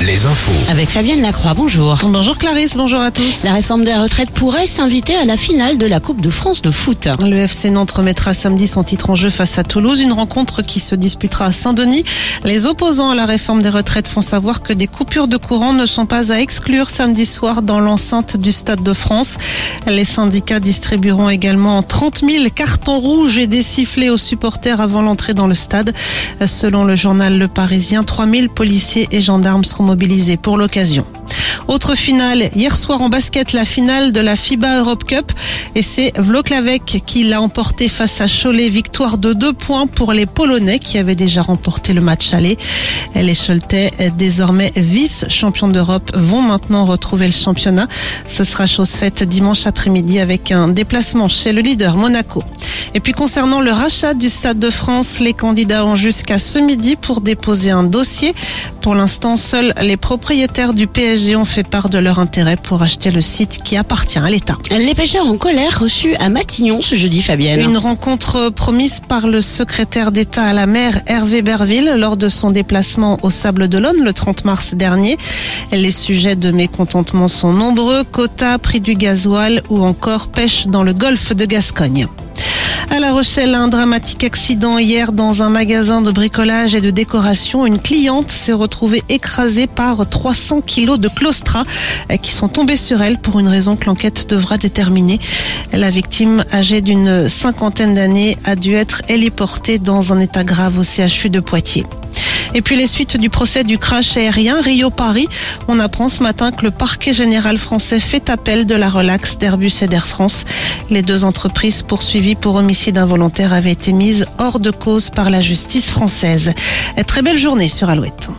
les infos. Avec Fabienne Lacroix, bonjour. Bonjour Clarisse, bonjour à tous. La réforme des retraites pourrait s'inviter à la finale de la Coupe de France de foot. Le FC Nantes remettra samedi son titre en jeu face à Toulouse, une rencontre qui se disputera à Saint-Denis. Les opposants à la réforme des retraites font savoir que des coupures de courant ne sont pas à exclure samedi soir dans l'enceinte du Stade de France. Les syndicats distribueront également 30 000 cartons rouges et des sifflets aux supporters avant l'entrée dans le stade. Selon le journal Le Parisien, 3 000 policiers et gendarmes seront mobilisés pour l'occasion. Autre finale, hier soir en basket, la finale de la FIBA Europe Cup. Et c'est Vloklavek qui l'a emporté face à Cholet. Victoire de deux points pour les Polonais qui avaient déjà remporté le match aller. Les Choletais, désormais vice-champions d'Europe, vont maintenant retrouver le championnat. Ce sera chose faite dimanche après-midi avec un déplacement chez le leader Monaco. Et puis concernant le rachat du Stade de France, les candidats ont jusqu'à ce midi pour déposer un dossier. Pour l'instant, seuls les propriétaires du PSG ont fait part de leur intérêt pour acheter le site qui appartient à l'État. Les pêcheurs en colère reçus à Matignon ce jeudi, Fabienne. Une rencontre promise par le secrétaire d'État à la mer, Hervé Berville, lors de son déplacement au Sable d'Olonne le 30 mars dernier. Les sujets de mécontentement sont nombreux, quotas, prix du gasoil ou encore pêche dans le golfe de Gascogne. À La Rochelle, un dramatique accident hier dans un magasin de bricolage et de décoration. Une cliente s'est retrouvée écrasée par 300 kilos de claustra qui sont tombés sur elle pour une raison que l'enquête devra déterminer. La victime, âgée d'une cinquantaine d'années, a dû être héliportée dans un état grave au CHU de Poitiers. Et puis les suites du procès du crash aérien Rio-Paris. On apprend ce matin que le parquet général français fait appel de la relaxe d'Airbus et d'Air France. Les deux entreprises poursuivies pour homicide involontaire avaient été mises hors de cause par la justice française. Très belle journée sur Alouette.